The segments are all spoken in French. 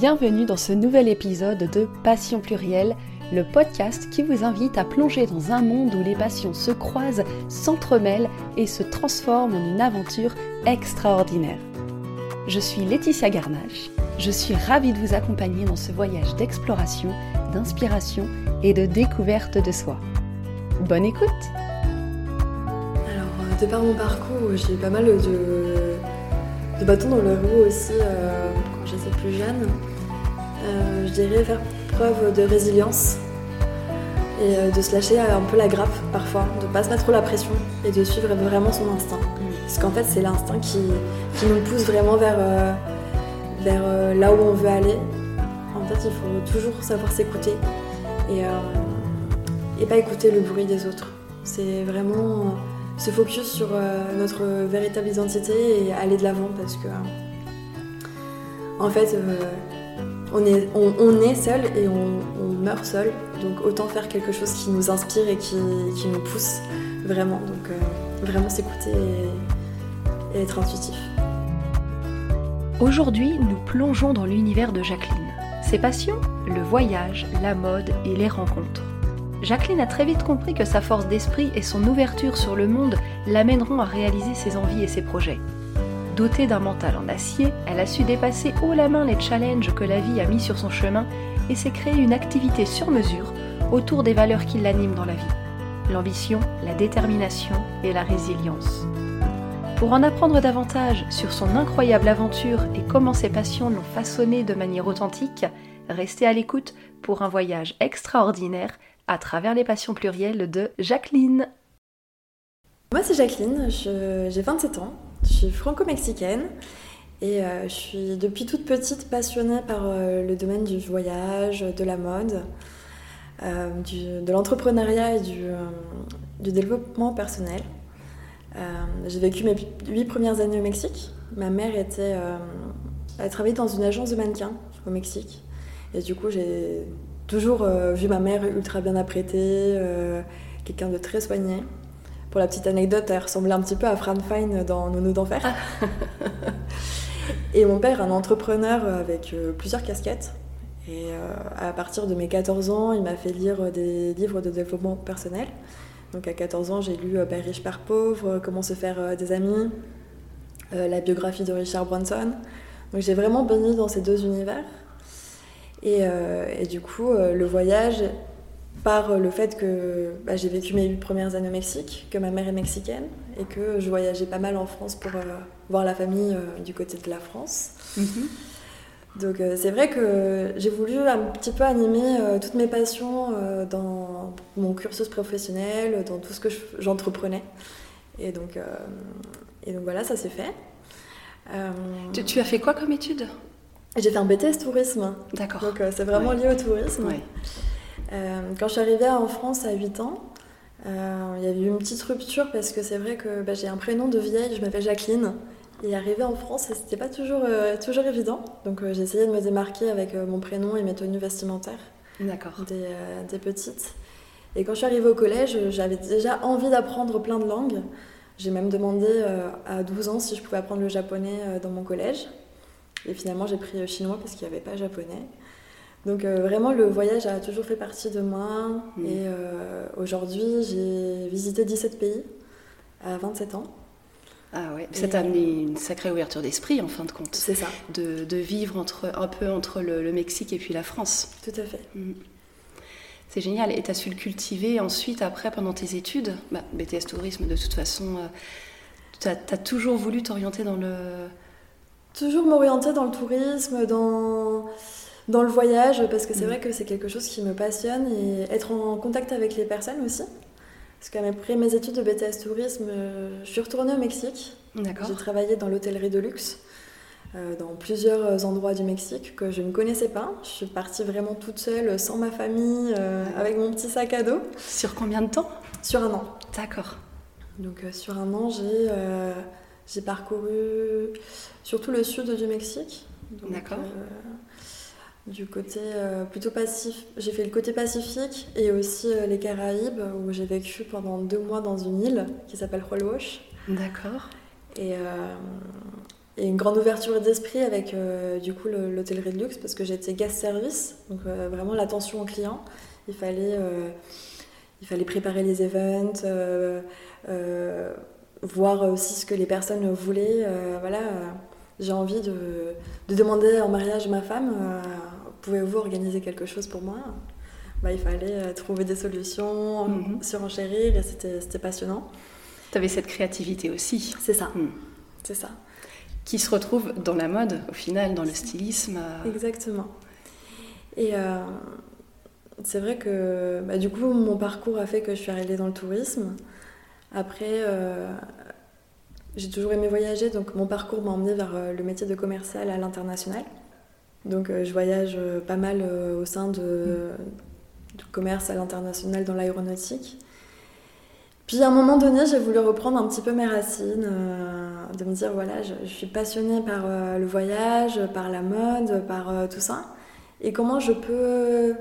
Bienvenue dans ce nouvel épisode de Passion plurielle, le podcast qui vous invite à plonger dans un monde où les passions se croisent, s'entremêlent et se transforment en une aventure extraordinaire. Je suis Laetitia Garnache. Je suis ravie de vous accompagner dans ce voyage d'exploration, d'inspiration et de découverte de soi. Bonne écoute Alors, euh, de par mon parcours, j'ai pas mal de, bâtons dans le roue aussi euh, plus jeune. Euh, je dirais faire preuve de résilience et euh, de se lâcher un peu la grappe parfois, de pas se mettre trop la pression et de suivre vraiment son instinct. Parce qu'en fait, c'est l'instinct qui, qui nous pousse vraiment vers, euh, vers là où on veut aller. En fait, il faut toujours savoir s'écouter et, et pas écouter le bruit des autres. C'est vraiment se focus sur notre véritable identité et aller de l'avant parce que, en fait, euh, on est, seul et on, meurt seul. Donc autant faire quelque chose qui nous inspire et qui, nous pousse vraiment. Donc euh, vraiment s'écouter et être intuitif. Aujourd'hui, nous plongeons dans l'univers de Jacqueline. Ses passions Le voyage, la mode et les rencontres. Jacqueline a très vite compris que sa force d'esprit et son ouverture sur le monde l'amèneront à réaliser ses envies et ses projets. Dotée d'un mental en acier, elle a su dépasser haut la main les challenges que la vie a mis sur son chemin et s'est créée une activité sur mesure autour des valeurs qui l'animent dans la vie. L'ambition, la détermination et la résilience. Pour en apprendre davantage sur son incroyable aventure et comment ses passions l'ont façonné de manière authentique, restez à l'écoute pour un voyage extraordinaire à travers les passions plurielles de Jacqueline. Moi, c'est Jacqueline, j'ai 27 ans, je suis franco-mexicaine et euh, je suis depuis toute petite passionnée par euh, le domaine du voyage, de la mode, euh, de l'entrepreneuriat et du, du développement personnel. J'ai vécu mes huit premières années au Mexique. Ma mère était, elle travaillait dans une agence de mannequins au Mexique. Et du coup, j'ai toujours vu ma mère ultra bien apprêtée, quelqu'un de très soigné. Pour la petite anecdote, elle ressemblait un petit peu à Fran Fine dans Nono d'enfer. Et mon père, un entrepreneur avec euh, plusieurs casquettes. Et euh, à partir de mes 14 ans, il m'a fait lire des livres de développement personnel. Donc à 14 ans, j'ai lu euh, Père riche, Père pauvre, euh, Comment se faire euh, des amis, euh, la biographie de Richard Branson. Donc j'ai vraiment baigné dans ces deux univers. Et, euh, et du coup, euh, le voyage, par le fait que bah, j'ai vécu mes huit premières années au Mexique, que ma mère est mexicaine et que je voyageais pas mal en France pour euh, voir la famille euh, du côté de la France. Donc euh, c'est vrai que j'ai voulu un petit peu animer euh, toutes mes passions euh, dans mon cursus professionnel, dans tout ce que je- j'entreprenais. Et donc, euh, et donc voilà, ça s'est fait. Euh, Tu, tu as fait quoi comme étude? J'ai fait un BTS tourisme, D'accord. donc euh, c'est vraiment Ouais. lié au tourisme. Ouais. Euh, quand je suis arrivée en France à 8 ans, euh, il y avait eu une petite rupture parce que c'est vrai que bah, j'ai un prénom de vieille, je m'appelle Jacqueline. Et arriver en France, c'était pas toujours, euh, toujours évident. Donc j'ai essayé de me démarquer avec mon prénom et mes tenues vestimentaires D'accord. des, des petites. Et quand je suis arrivée au collège, j'avais déjà envie d'apprendre plein de langues. J'ai même demandé euh, à 12 ans si je pouvais apprendre le japonais euh, dans mon collège. Et finalement, j'ai pris euh, chinois parce qu'il n'y avait pas japonais. Donc euh, vraiment, le voyage a toujours fait partie de moi. Mm. Et euh, aujourd'hui, j'ai visité 17 pays à 27 ans. Ah ouais. Ça t'a euh, amené une sacrée ouverture d'esprit en fin de compte. C'est ça, De, de vivre entre, un peu entre le, le Mexique et puis la France. tout à fait. Mm. C'est génial. Et tu as su le cultiver ensuite, après, pendant tes études? Bah, BTS Tourisme, de toute façon, tu as, toujours voulu t'orienter dans le. Toujours m'orienter dans le tourisme, dans, dans le voyage, parce que c'est Mm. vrai que c'est quelque chose qui me passionne et être en contact avec les personnes aussi. Parce qu'après mes études de BTS tourisme, euh, je suis retournée au Mexique. D'accord. J'ai travaillé dans l'hôtellerie de luxe, euh, dans plusieurs endroits du Mexique que je ne connaissais pas. Je suis partie vraiment toute seule, sans ma famille, euh, avec mon petit sac à dos, Sur combien de temps? Sur un an. D'accord. Donc euh, sur un an, j'ai parcouru surtout le sud du Mexique. D'accord. Du côté euh, plutôt pacifique. J'ai fait le côté pacifique et aussi euh, les Caraïbes où j'ai vécu pendant deux mois dans une île qui s'appelle Huelwosh. D'accord. Et, euh, et une grande ouverture d'esprit avec du coup l'hôtellerie de luxe parce que j'étais guest service, donc vraiment l'attention au client. Il fallait, il fallait préparer les events, voir aussi ce que les personnes voulaient. voilà, j'ai envie de, de, demander en mariage ma femme pouvez-vous organiser quelque chose pour moi? Bah, Il fallait euh, trouver des solutions, mhm. surenchérir, et c'était passionnant. Tu avais cette créativité aussi. C'est ça. Hmm. C'est ça. Qui se retrouve dans la mode, au final, dans le stylisme. Exactement. Et euh, c'est vrai que bah, du coup, mon parcours a fait que je suis arrivée dans le tourisme. Après, euh, j'ai toujours aimé voyager, donc mon parcours m'a emmenée vers le métier de commercial à l'international. Donc euh, je voyage euh, pas mal euh, au sein de, du commerce à l'international dans l'aéronautique. Puis à un moment donné, j'ai voulu reprendre un petit peu mes racines, de me dire voilà, je, suis passionnée par le voyage, par la mode, par tout ça. Et comment je peux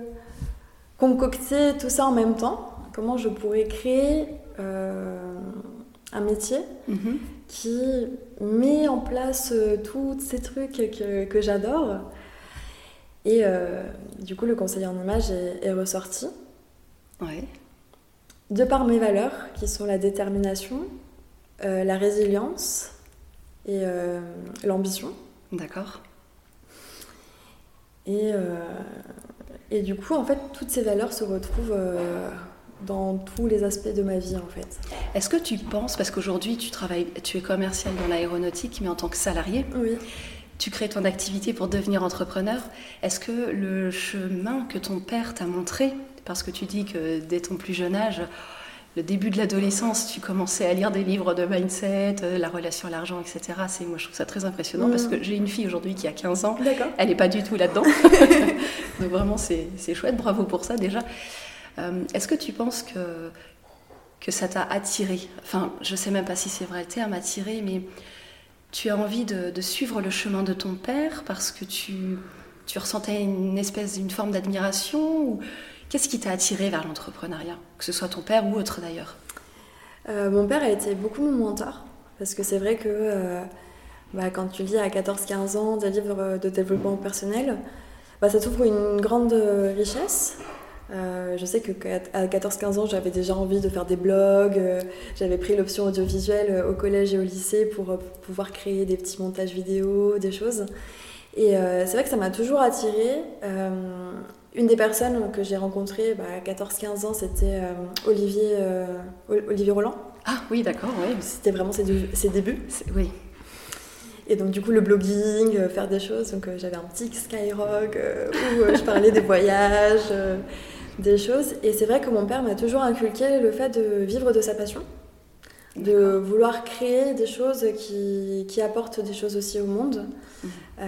concocter tout ça en même temps? Comment je pourrais créer un métier? Mm-hmm. Qui met en place tous ces trucs que, que j'adore et euh, du coup, le conseiller en image est, ressorti. Ouais. De par mes valeurs, qui sont la détermination, euh, la résilience et euh, l'ambition. D'accord. Et, et, du coup, en fait, toutes ces valeurs se retrouvent dans tous les aspects de ma vie, en fait. Est-ce que tu penses, parce qu'aujourd'hui, tu travailles, tu es commercial dans l'aéronautique, mais en tant que salarié. Oui tu crées ton activité pour devenir entrepreneur. Est-ce que le chemin que ton père t'a montré, parce que tu dis que dès ton plus jeune âge, le début de l'adolescence, tu commençais à lire des livres de mindset, euh, la relation à l'argent, etc. C'est, moi, je trouve ça très impressionnant parce que j'ai une fille aujourd'hui qui a 15 ans. Elle n'est pas du tout là-dedans. Donc vraiment, c'est, chouette. Bravo pour ça déjà. Euh, est-ce que tu penses que, que ça t'a attiré Enfin, je ne sais même pas si c'est vrai le terme attiré, mais tu as envie de, suivre le chemin de ton père parce que tu, tu ressentais une espèce, une forme d'admiration ou qu'est-ce qui t'a attiré vers l'entrepreneuriat, que ce soit ton père ou autre d'ailleurs? Euh, Mon père a été beaucoup mon mentor parce que c'est vrai que euh, bah, quand tu lis à 14-15 ans des livres de développement personnel, bah, ça t'ouvre une grande richesse euh, je sais qu'à 14-15 ans, j'avais déjà envie de faire des blogs. Euh, j'avais pris l'option audiovisuelle euh, au collège et au lycée pour pouvoir créer des petits montages vidéo, des choses. Et c'est vrai que ça m'a toujours attirée. une des personnes que j'ai rencontrées bah, à 14-15 ans, c'était Olivier, Olivier Roland. Ah oui, d'accord, oui. C'était vraiment ses, ses débuts. Oui. Et donc, du coup, le blogging, faire des choses. Donc, j'avais un petit Skyrock où je parlais des voyages, des choses. Et c'est vrai que mon père m'a toujours inculqué le fait de vivre de sa passion, de vouloir créer des choses qui, qui, apportent des choses aussi au monde. Mmh. Euh,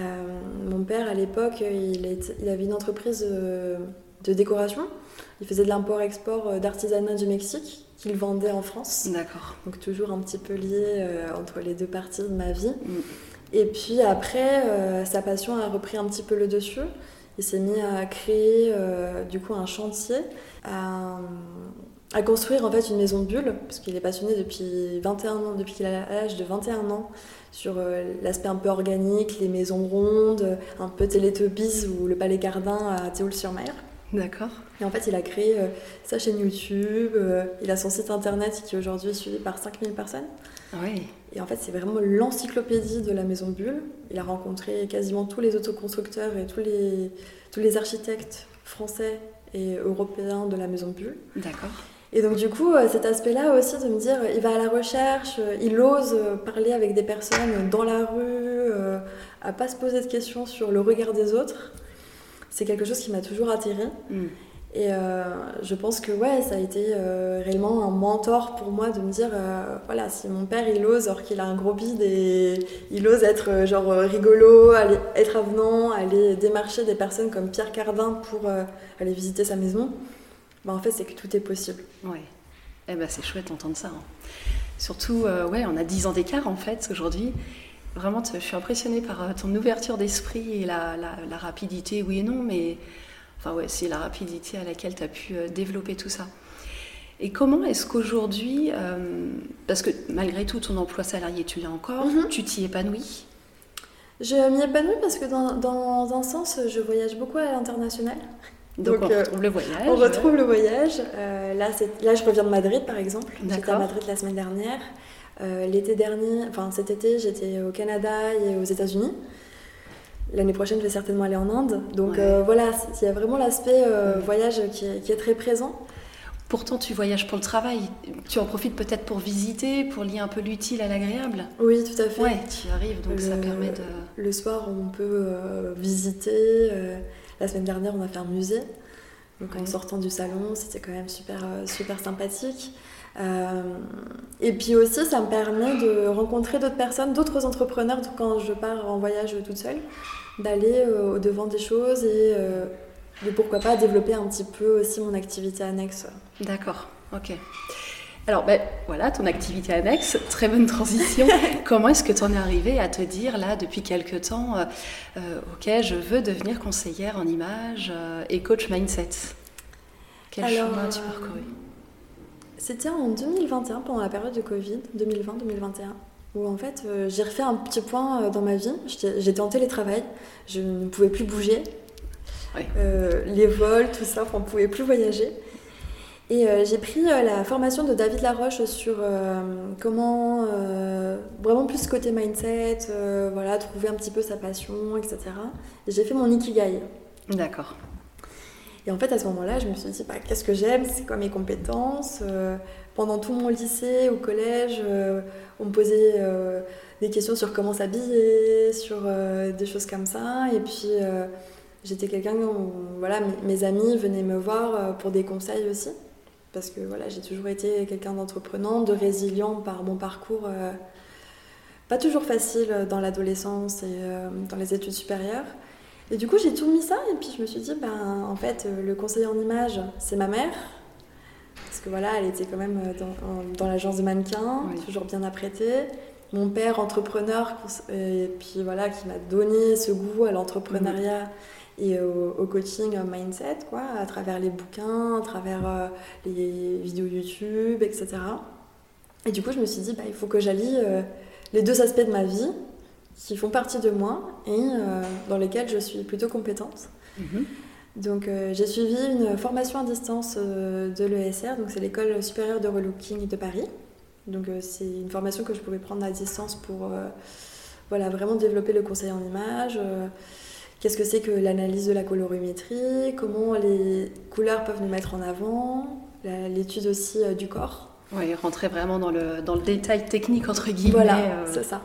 mon père, à l'époque, il, il, avait une entreprise de, de décoration. Il faisait de l'import-export euh, d'artisanat du Mexique qu'il vendait en France. D'accord. Donc toujours un petit peu lié euh, entre les deux parties de ma vie. Mmh. Et puis après, sa passion a repris un petit peu le dessus il s'est mis à créer euh, du coup un chantier, à, construire en fait une maison de bulle, parce qu'il est passionné depuis 21 ans, depuis qu'il a l'âge de 21 ans, sur euh, l'aspect un peu organique, les maisons rondes, un peu Télétobies ou le Palais Cardin à Théoul-sur-Mer. D'accord. Et en fait, il a créé euh, sa chaîne YouTube, il a son site internet qui aujourd'hui est suivi par 5000 personnes. Oui. Et en fait, c'est vraiment l'encyclopédie de la maison Bulle. Il a rencontré quasiment tous les autoconstructeurs et tous les, tous les architectes français et européens de la maison Bulle. D'accord. Et donc du coup, euh, cet aspect-là aussi de me dire, il va à la recherche, euh, il ose parler avec des personnes dans la rue, euh, à pas se poser de questions sur le regard des autres, c'est quelque chose qui m'a toujours attirée. Mm. Et euh, je pense que ouais, ça a été euh, réellement un mentor pour moi de me dire, euh, voilà, si mon père il ose, alors qu'il a un gros bide et il ose être genre rigolo, aller, être avenant, aller démarcher des personnes comme Pierre Cardin pour aller visiter sa maison, bah, en fait c'est que tout est possible. Ouais, eh ben, c'est chouette d'entendre ça. Hein. Surtout, ouais, on a 10 ans d'écart en fait aujourd'hui. Vraiment, je suis impressionnée par ton ouverture d'esprit et la, la, la rapidité, oui et non, mais Enfin, ouais, c'est la rapidité à laquelle tu as pu euh, développer tout ça. Et comment est-ce qu'aujourd'hui, euh, parce que malgré tout, ton emploi salarié, tu l'as encore, mhm. tu t'y épanouis? Je m'y épanouis parce que dans, dans, un sens, je voyage beaucoup à l'international. Donc, on retrouve le voyage. On retrouve le voyage. là, là, je reviens de Madrid, par exemple. J'étais à Madrid la semaine dernière. L'été dernier, enfin cet été, j'étais au Canada et aux États-Unis. L'année prochaine, je vais certainement aller en Inde. Donc voilà, il y a vraiment l'aspect voyage qui est, qui est, très présent. Pourtant, tu voyages pour le travail. Tu en profites peut-être pour visiter, pour lier un peu l'utile à l'agréable. Oui, tout à fait. Ouais, tu arrives, donc ça permet de. Le soir, on peut euh, visiter. Euh, la semaine dernière, on a fait un musée. Donc en sortant du salon, c'était quand même super, euh, super sympathique. Et puis aussi, ça me permet de rencontrer d'autres personnes, d'autres entrepreneurs quand je pars en voyage toute seule, d'aller au devant des choses et de pourquoi pas développer un petit peu aussi mon activité annexe. D'accord, ok. Alors, ben, voilà, ton activité annexe, très bonne transition. Comment est-ce que tu en es arrivé à te dire, là, depuis quelques temps, euh, euh, ok, je veux devenir conseillère en image euh, et coach mindset? Quel chemin as-tu parcouru? C'était en 2021, pendant la période de Covid, 2020-2021, où en fait, j'ai refait un petit point dans ma vie. J'étais en télétravail, je ne pouvais plus bouger, euh, les vols, tout ça, on ne pouvait plus voyager. Et euh, j'ai pris euh, la formation de David Laroche sur comment vraiment plus côté mindset, voilà, trouver un petit peu sa passion, etc. Et j'ai fait mon Ikigai. D'accord. Et en fait, à ce moment-là, je me suis dit, bah, qu'est-ce que j'aime? C'est quoi mes compétences? Pendant tout mon lycée, au collège, on me posait des questions sur comment s'habiller, sur des choses comme ça. Et puis J'étais quelqu'un où voilà, mes amis venaient me voir euh, pour des conseils aussi. Parce que voilà, j'ai toujours été quelqu'un d'entreprenant, de résilient par mon parcours. Euh, pas toujours facile dans l'adolescence et euh, dans les études supérieures. Et du coup, j'ai tout mis ça et puis je me suis dit, ben, en fait, le conseiller en image, c'est ma mère. Parce que voilà, elle était quand même dans, dans l'agence de mannequins, toujours bien apprêtée. Mon père, entrepreneur, et puis voilà, qui m'a donné ce goût à l'entrepreneuriat et au, coaching mindset, quoi, à travers les bouquins, à travers euh, les vidéos YouTube, etc. Et du coup, je me suis dit, bah, il faut que j'allie euh, les deux aspects de ma vie qui font partie de moi et euh, dans lesquels je suis plutôt compétente. Mhm. Donc, j'ai suivi une formation à distance de l'ESR, donc c'est l'école supérieure de relooking de Paris. Donc, c'est une formation que je pouvais prendre à distance pour voilà, vraiment développer le conseil en image Qu'est-ce que c'est que l'analyse de la colorimétrie Comment les couleurs peuvent nous mettre en avant L'étude aussi euh, du corps. Oui, rentrer vraiment dans le, dans le détail technique, entre guillemets. Voilà, euh, c'est ça.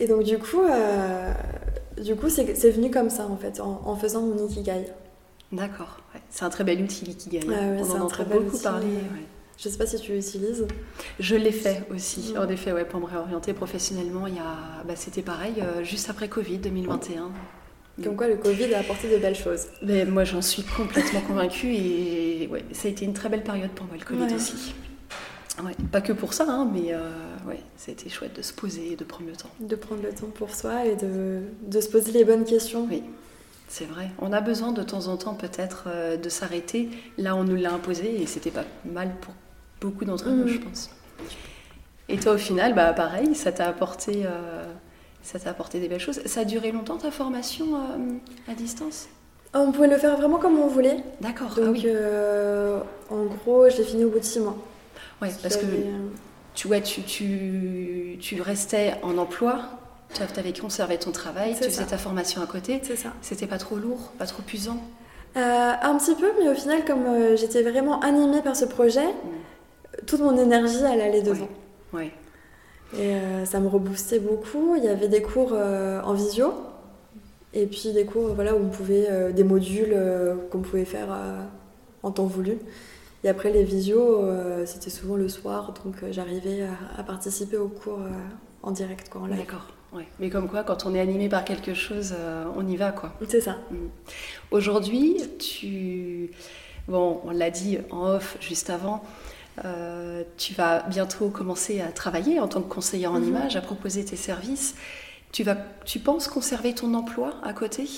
Et donc, du coup, euh, du coup c'est venu comme ça, en fait, en, faisant mon Ikigai. D'accord. C'est un très bel outil, l'Ikigai. On en entend beaucoup parler. Je ne sais pas si tu l'utilises. Je l'ai fait aussi. En effet, ouais, pour me réorienter professionnellement, il y a... bah, c'était pareil, juste après Covid 2021. Comme quoi le Covid a apporté de belles choses. Mais moi j'en suis complètement convaincue et ouais, ça a été une très belle période pour moi le Covid aussi. Ouais, pas que pour ça, hein, mais euh, ouais, ça a été chouette de se poser et de prendre le temps. De prendre le temps pour soi et de, de se poser les bonnes questions. Oui, c'est vrai. On a besoin de temps en temps peut-être euh, de s'arrêter. Là, on nous l'a imposé et c'était pas mal pour beaucoup d'entre nous, mm. je pense. Et toi, au final, bah, pareil, ça t'a apporté. Euh, ça t'a apporté des belles choses. Ça a duré longtemps ta formation euh, à distance? On pouvait le faire vraiment comme on voulait. D'accord. Donc, ah euh, en gros, je l'ai fini au bout de six mois. Oui, parce que tu, ouais, tu, tu, tu restais en emploi, tu avais conservé ton travail, tu faisais ta formation à côté. C'est ça. C'était pas trop lourd, pas trop usant euh, Un petit peu, mais au final, comme j'étais vraiment animée par ce projet, mm. toute mon énergie, elle allait dedans. Oui. Et euh, ça me reboostait beaucoup. Il y avait des cours euh, en visio et puis des cours voilà, où on pouvait, euh, des modules qu'on pouvait faire en temps voulu. Et après les visios, c'était souvent le soir, donc j'arrivais à, participer aux cours en direct, quoi, en live. D'accord. Ouais. Mais comme quoi, quand on est animé par quelque chose, on y va, quoi. C'est ça. Mm. Aujourd'hui, tu... Bon, on l'a dit en off juste avant, euh, tu vas bientôt commencer à travailler en tant que conseillère en mhm. image, à proposer tes services. Tu, vas, tu penses conserver ton emploi à côté?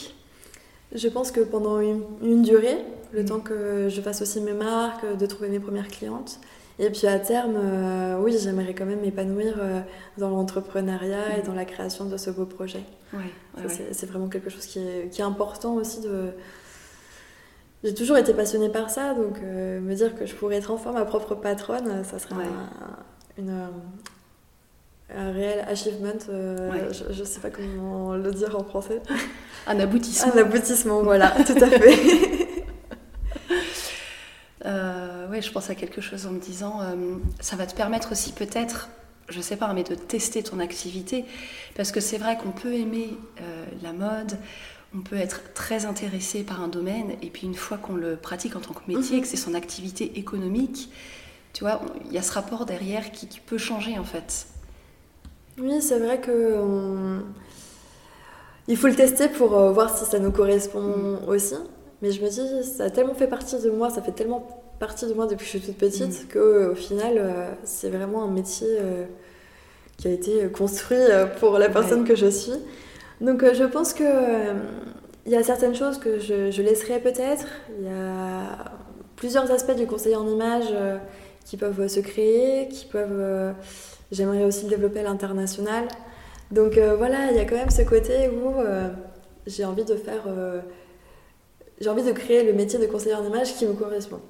Je pense que pendant une, durée, le mhm. temps que je fasse aussi mes marques, de trouver mes premières clientes, Et puis à terme, euh, oui, j'aimerais quand même m'épanouir euh, dans l'entrepreneuriat et dans la création de ce beau projet. Ouais, ouais, ouais. C'est vraiment quelque chose qui est, qui est important aussi de... J'ai toujours été passionnée par ça, donc euh, me dire que je pourrais être enfin ma propre patronne, ça serait un, une, un réel achievement. euh, Ouais. je, je sais pas comment le dire en français. Un aboutissement. Un aboutissement, voilà, tout à fait. Euh, ouais, je pense à quelque chose en me disant, euh, ça va te permettre aussi peut-être, je sais pas, mais de tester ton activité, parce que c'est vrai qu'on peut aimer la mode, on peut être très intéressé par un domaine, et puis une fois qu'on le pratique en tant que métier, Mhm. que c'est son activité économique, tu vois, il y a ce rapport derrière qui, qui peut changer en fait. Oui, c'est vrai que on- il faut le tester pour euh, voir si ça nous correspond aussi. Mais je me dis, ça a tellement fait partie de moi, ça fait tellement partie de moi depuis que je suis toute petite Mm. que au final, euh, c'est vraiment un métier euh, qui a été construit pour la personne Ouais. que je suis. Donc je pense que il y a certaines choses que je, je laisserai peut-être. Il y a plusieurs aspects du conseiller en image qui peuvent se créer, qui peuvent. J'aimerais aussi le développer à l'international. Donc euh, voilà, il y a quand même ce côté où euh, j'ai envie de faire. euh, j'ai envie de créer le métier de conseiller en image qui me correspond.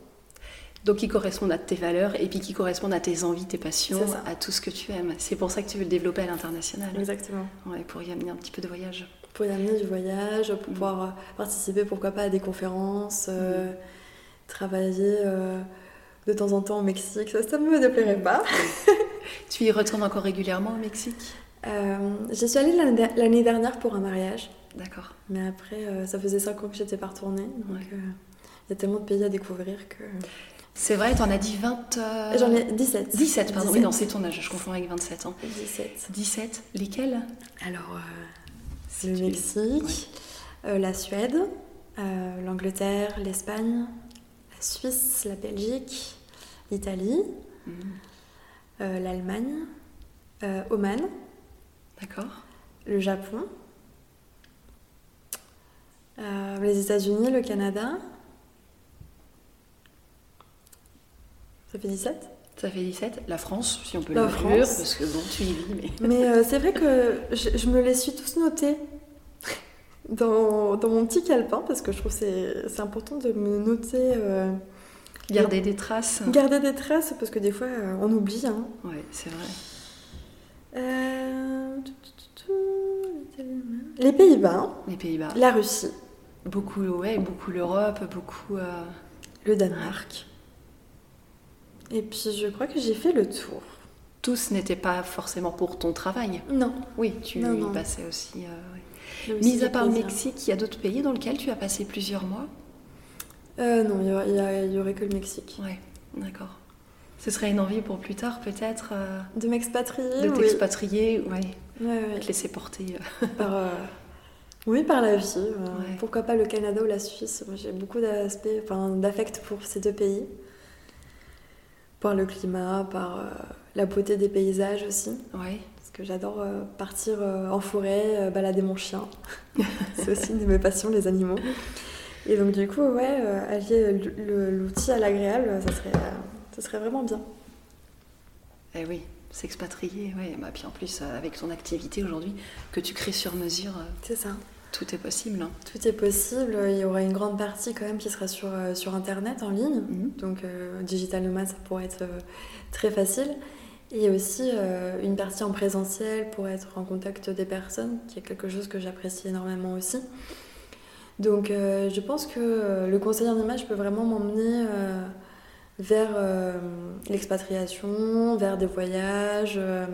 Donc qui correspondent à tes valeurs, et puis qui correspondent à tes envies, tes passions, à tout ce que tu aimes. C'est pour ça que tu veux le développer à l'international. Exactement. Ouais, pour y amener un petit peu de voyage. Pour y amener du voyage, pour Mm. pouvoir participer, pourquoi pas, à des conférences, euh, travailler euh, de temps en temps au Mexique. Ça, ça ne me déplairait pas. Tu y retournes encore régulièrement au Mexique? Euh, J'y suis allée l'année dernière pour un mariage. D'accord. Mais après, euh, ça faisait 5 ans que j'étais pas retournée. Donc, Ouais. euh, il y a tellement de pays à découvrir que. C'est vrai, t'en as dit 20... euh, J'en ai 17. 17, pardon. 17. Oui, non, c'est ton âge, je confonds avec 27 ans. 17. 17, lesquels? Alors, euh, le Mexique, euh, la Suède, euh, l'Angleterre, l'Espagne, la Suisse, la Belgique, l'Italie, Mhm. Euh, l'Allemagne, euh, Oman, D'accord. le Japon, euh, les États-Unis, le Canada. Ça fait 17 Ça fait 17. La France, si on peut La France. parce que bon, tu y vis, mais... Mais euh, c'est vrai que je, je me les suis tous notés dans, dans mon petit calepin parce que je trouve que c'est c'est important de me noter, euh, Garder des traces. garder des traces parce que des fois euh, on oublie. hein. Ouais, c'est vrai. Euh, Les Pays-Bas, Les Pays-Bas. la Russie, Beaucoup, ouais, beaucoup l'Europe, beaucoup... euh, le Danemark. Et puis je crois que j'ai fait le tour. Tous n'étaient pas forcément pour ton travail. Non. Oui, tu Non, y non. passais aussi... euh, Mis à part le. Mexique, il y a d'autres pays dans lesquels tu as passé plusieurs mois? Euh, non, il y aurait- que le Mexique. Ouais, d'accord. Ce serait une envie pour plus tard, peut-être, euh, De m'expatrier de oui. t'expatrier, ouais, Ouais, ouais. de te laisser porter. euh. Par, euh, Oui, par la vie. Pourquoi pas le Canada ou la Suisse J'ai beaucoup d'aspects, enfin, d'affect pour ces deux pays. Par le climat, par la beauté des paysages aussi. Ouais, Parce que j'adore euh, partir euh, en forêt, euh, balader mon chien. C'est aussi une de mes passions, les animaux. Et donc du coup, ouais, euh, allier l'outil à l'agréable, ça serait, ça serait vraiment bien. eh oui, s'expatrier, ouais. Bah, puis en plus, euh, avec ton activité aujourd'hui, que tu crées sur mesure, euh, C'est ça. tout est possible. hein. Tout est possible. Il y aura une grande partie quand même qui sera sur, sur Internet, en ligne. Mhm. Donc euh, digital nomade, ça pourrait être euh, très facile. Et aussi euh, une partie en présentiel pour être en contact des personnes, qui est quelque chose que j'apprécie énormément aussi. Donc euh, je pense que le conseiller en image peut vraiment m'emmener euh, vers euh, l'expatriation, vers des voyages. euh,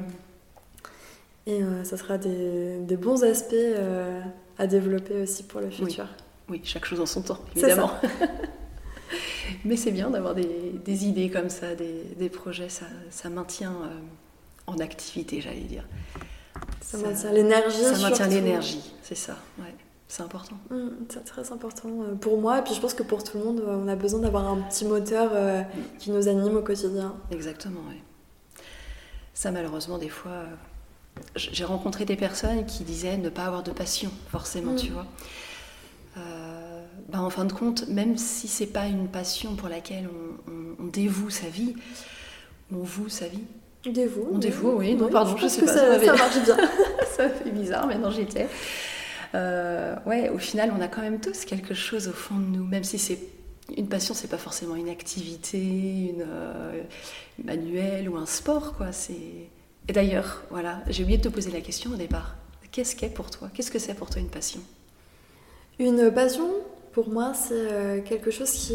et euh, ça sera des, des bons aspects euh, à développer aussi pour le futur. Oui, chaque chose en son temps, C'est évidemment. Mais c'est bien d'avoir des, des idées comme ça, des, des projets, ça, ça maintient euh, en activité, j'allais dire. Ça, maintient l'énergie. Ça maintient l'énergie, c'est ça, ouais. C'est important. Mm, C'est très important euh, pour moi, et puis je pense que pour tout le monde, euh, on a besoin d'avoir un petit moteur euh, qui nous anime au quotidien. Exactement, oui. Ça, malheureusement, des fois, euh, j'ai rencontré des personnes qui disaient ne pas avoir de passion, forcément, Mm. tu vois. Euh, ben, en fin de compte, même si c'est pas une passion pour laquelle on, on- on dévoue sa vie, on voue sa vie. Dévoue. On dévoue, oui. Non, pardon, je, pense sais que pas. Ça, ça, ça marche bien. ça fait bizarre, mais non, j'étais. Euh, ouais, au final, on a quand même tous quelque chose au fond de nous, même si c'est une passion, c'est pas forcément une activité, une, euh, manuelle ou un sport, quoi. C'est et d'ailleurs, voilà, j'ai oublié de te poser la question au départ. Qu'est-ce qu'est pour toi? Qu'est-ce que c'est pour toi une passion? Une passion, pour moi, c'est euh, quelque chose qui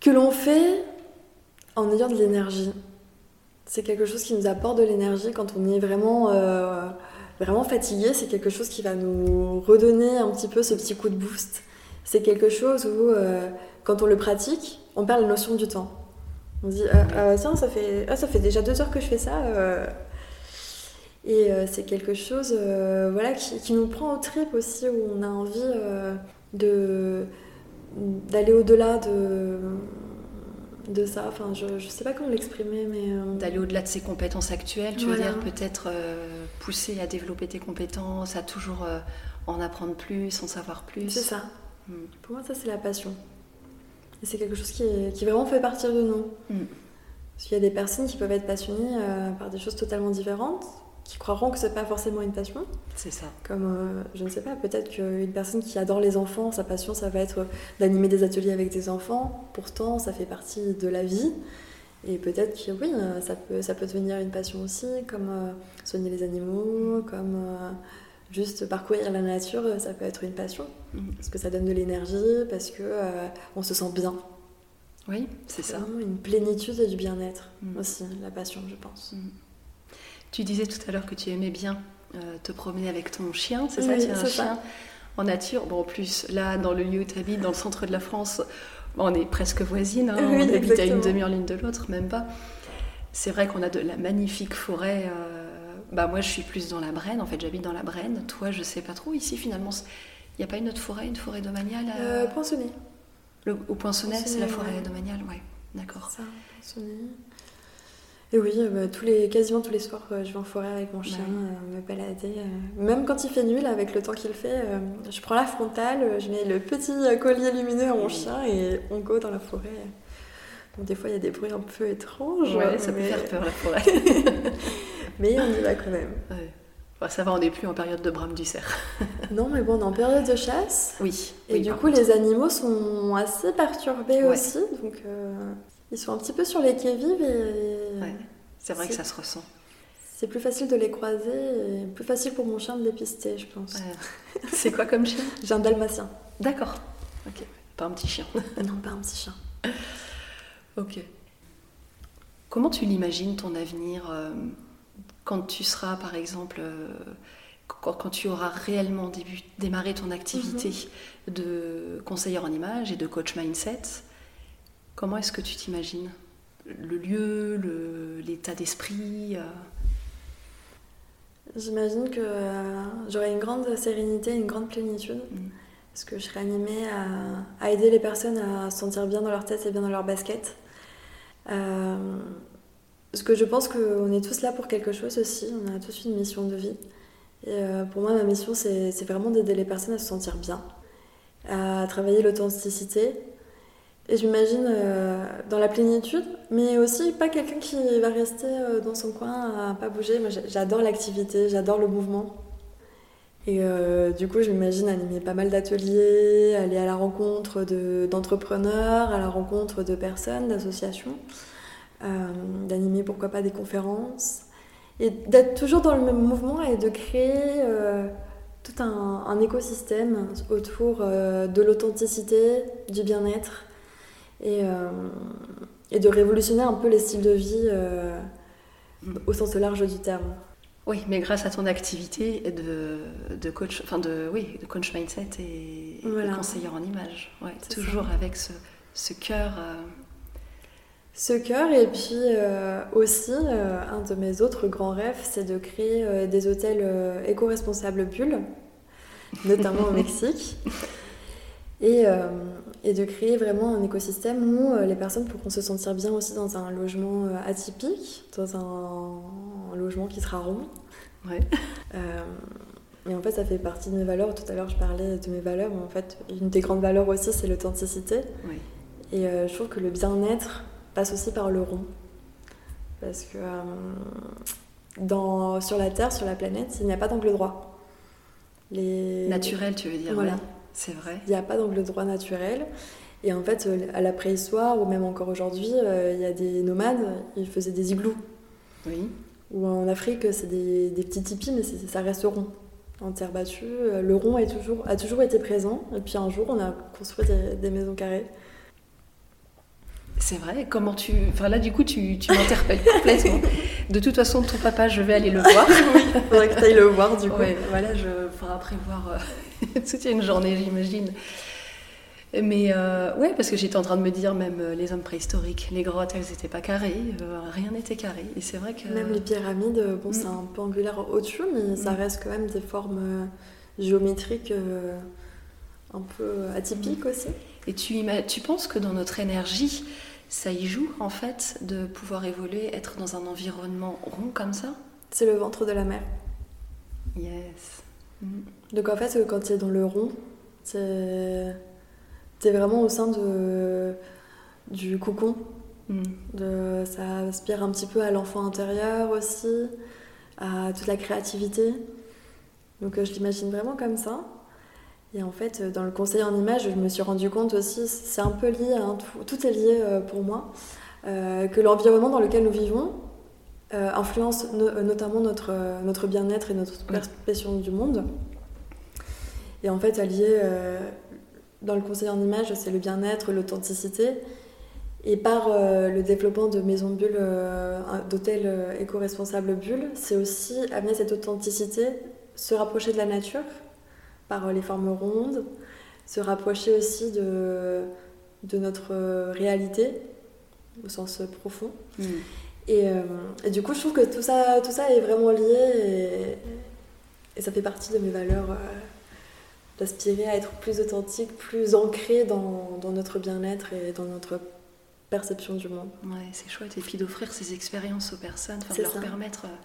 que l'on fait en ayant de l'énergie. C'est quelque chose qui nous apporte de l'énergie quand on est vraiment, euh, vraiment fatigué. C'est quelque chose qui va nous redonner un petit peu ce petit coup de boost. C'est quelque chose où, euh, quand on le pratique, on perd la notion du temps. On se dit, ah, ah, tiens, ça fait, ah, ça fait déjà deux heures que je fais ça. euh. et euh, c'est quelque chose euh, voilà, qui, qui nous prend au trip aussi, où on a envie euh, de d'aller au-delà de, de ça. Enfin, je ne sais pas comment l'exprimer, mais... euh, D'aller au-delà de ses compétences actuelles, tu Voilà. veux dire peut-être euh, pousser à développer tes compétences, à toujours euh, en apprendre plus, en savoir plus. C'est ça. Mm. Pour moi, ça, c'est la passion. Et c'est quelque chose qui, est- qui vraiment fait partir de nous. Mm. Parce qu'il y a des personnes qui peuvent être passionnées par des choses totalement différentes, qui croiront que c'est pas forcément une passion. C'est ça. Comme, euh, je ne sais pas, peut-être qu'une personne qui adore les enfants, sa passion, ça va être d'animer des ateliers avec des enfants. Pourtant, ça fait partie de la vie. Et peut-être que oui, euh, ça peut, ça peut devenir une passion aussi, comme euh, soigner les animaux, comme euh, juste parcourir la nature, euh, ça peut être une passion. Mm. Parce que ça donne de l'énergie, parce que euh, on se sent bien. Oui, c'est ça. vraiment une plénitude et du bien-être Mm. aussi, la passion, je pense. Tu disais tout à l'heure que tu aimais bien euh, te promener avec ton chien, c'est ça Oui, Tu as un ça. chien en nature. Bon, en plus, là, dans le lieu où tu habites, dans le centre de la France, on est presque voisines. hein, Oui, on habite à une demi-heure l'une de l'autre, même pas. C'est vrai qu'on a de la magnifique forêt. euh, Bah, moi, je suis plus dans la Brenne. En fait, j'habite dans la Brenne. Toi, je sais pas trop. Ici, finalement, il n'y a pas une autre forêt, une forêt domaniale à- Euh, Poinçonnet. le- Au Poinçonnet, c'est la forêt ouais. domaniale, ouais. D'accord. Ça, Poinçonnet. Et oui, euh, bah, tous les, quasiment tous les soirs, euh, je vais en forêt avec mon chien, Ouais. euh, me balader. Même quand il fait nul, avec le temps qu'il fait, je prends la frontale, je mets le petit collier lumineux à mon chien et on go dans la forêt. Bon, des fois, il y a des bruits un peu étranges. Ouais, ça peut faire peur, la forêt. mais on y va quand même. Ouais. Ça va, on n'est plus en période de brame du cerf. Non, mais bon, on est en période de chasse. Oui. Et oui, du coup, contre. les animaux sont assez perturbés Ouais. aussi. Donc, euh, ils sont un petit peu sur les quais-vives et Ouais. C'est vrai que ça se ressent. c'est plus facile de les croiser et plus facile pour mon chien de les pister, je pense. C'est quoi comme chien? J'ai un dalmatien. D'accord. Ok. Pas un petit chien. non, pas un petit chien. Ok. Comment tu l'imagines ton avenir euh, quand tu seras, par exemple, euh, quand, quand tu auras réellement début- démarré ton activité de conseillère en image et de coach mindset? Comment est-ce que tu t'imagines Le lieu, le- l'état d'esprit euh, J'imagine que euh, j'aurai une grande sérénité, une grande plénitude. Mm. Parce que je serai animée à, à aider les personnes à se sentir bien dans leur tête et bien dans leur basket. Euh, parce que je pense qu'on est tous là pour quelque chose aussi. On a tous une mission de vie. Et euh, pour moi, ma mission, c'est vraiment d'aider les personnes à se sentir bien, à travailler l'authenticité. Et j'imagine euh, dans la plénitude, mais aussi pas quelqu'un qui va rester euh, dans son coin à pas bouger. Moi, j'adore l'activité, j'adore le mouvement. Et euh, du coup, je m'imagine animer pas mal d'ateliers, aller à la rencontre de- d'entrepreneurs, à la rencontre de personnes, d'associations, euh, d'animer pourquoi pas des conférences, et d'être toujours dans le même mouvement et de créer tout un, écosystème autour de l'authenticité, du bien-être, et, euh, et de révolutionner un peu les styles de vie euh, au sens large du terme. Oui, mais grâce à ton activité de, de coach, enfin de, oui, de coach mindset et, et Voilà. conseillère en image. Ouais, toujours avec ce, ce cœur. euh, Ce cœur, et puis euh, aussi, euh, un de mes autres grands rêves, c'est de créer des hôtels éco-responsables bulles, notamment au Mexique, et, euh, et de créer vraiment un écosystème où euh, les personnes pourront se sentir bien aussi dans un logement euh, atypique, dans un, un logement qui sera rond. ouais. Et en fait, ça fait partie de mes valeurs. Tout à l'heure, je parlais de mes valeurs, mais en fait, une des grandes valeurs aussi, c'est l'authenticité. Oui. Et euh, je trouve que le bien-être passe aussi par le rond. Parce que dans, sur la Terre, sur la planète, il n'y a pas d'angle droit. Les... Naturel, tu veux dire Voilà. C'est vrai. Il n'y a pas d'angle droit naturel. Et en fait, à la préhistoire, ou même encore aujourd'hui, il y a des nomades, ils faisaient des igloos. Oui. Ou en Afrique, c'est des, des, petits tipis, mais ça reste rond. En terre battue, le rond est toujours, a toujours été présent. Et puis un jour, on a construit des, des maisons carrées. C'est vrai. Comment tu. Enfin là, du coup, tu, tu m'interpelles complètement. De toute façon, ton papa, je vais aller le voir. oui, il faudrait que tu ailles le voir, du coup. Ouais, voilà, je ferai prévoir euh, toute une journée, j'imagine. Mais euh, ouais, parce que j'étais en train de me dire, même euh, les hommes préhistoriques, les grottes, elles n'étaient pas carrées, euh, rien n'était carré. Et c'est vrai que. Même les pyramides, bon, mm. c'est un peu angulaire au-dessus, mais ça mm. reste quand même des formes géométriques un peu atypiques mm. aussi. Et tu, tu penses que dans notre énergie, ça y joue en fait de pouvoir évoluer, être dans un environnement rond comme ça? C'est le ventre de la mer. Yes. Donc en fait, quand tu es dans le rond, c'est c'est vraiment au sein de, du cocon. Mm. De, ça aspire un petit peu à l'enfant intérieur aussi, à toute la créativité. Donc euh, je l'imagine vraiment comme ça. Et en fait, dans le conseil en image, je me suis rendu compte aussi, c'est un peu lié, hein, tout, est lié euh, pour moi, euh, que l'environnement dans lequel nous vivons influence notamment notre, notre bien-être et notre perception du monde. Et en fait, allier dans le conseil en image, c'est le bien-être, l'authenticité. Et par euh, le développement de maisons bulles, euh, d'hôtels euh, éco-responsables bulles, c'est aussi amener cette authenticité, se rapprocher de la nature par les formes rondes, se rapprocher aussi de, de notre réalité au sens profond. Mm. Et, et, du coup, je trouve que tout ça, tout ça est vraiment lié et, et ça fait partie de mes valeurs d'aspirer à être plus authentique, plus ancré dans, dans notre bien-être et dans notre perception du monde. Ouais, c'est chouette. Et puis d'offrir ces expériences aux personnes, de leur permettre euh,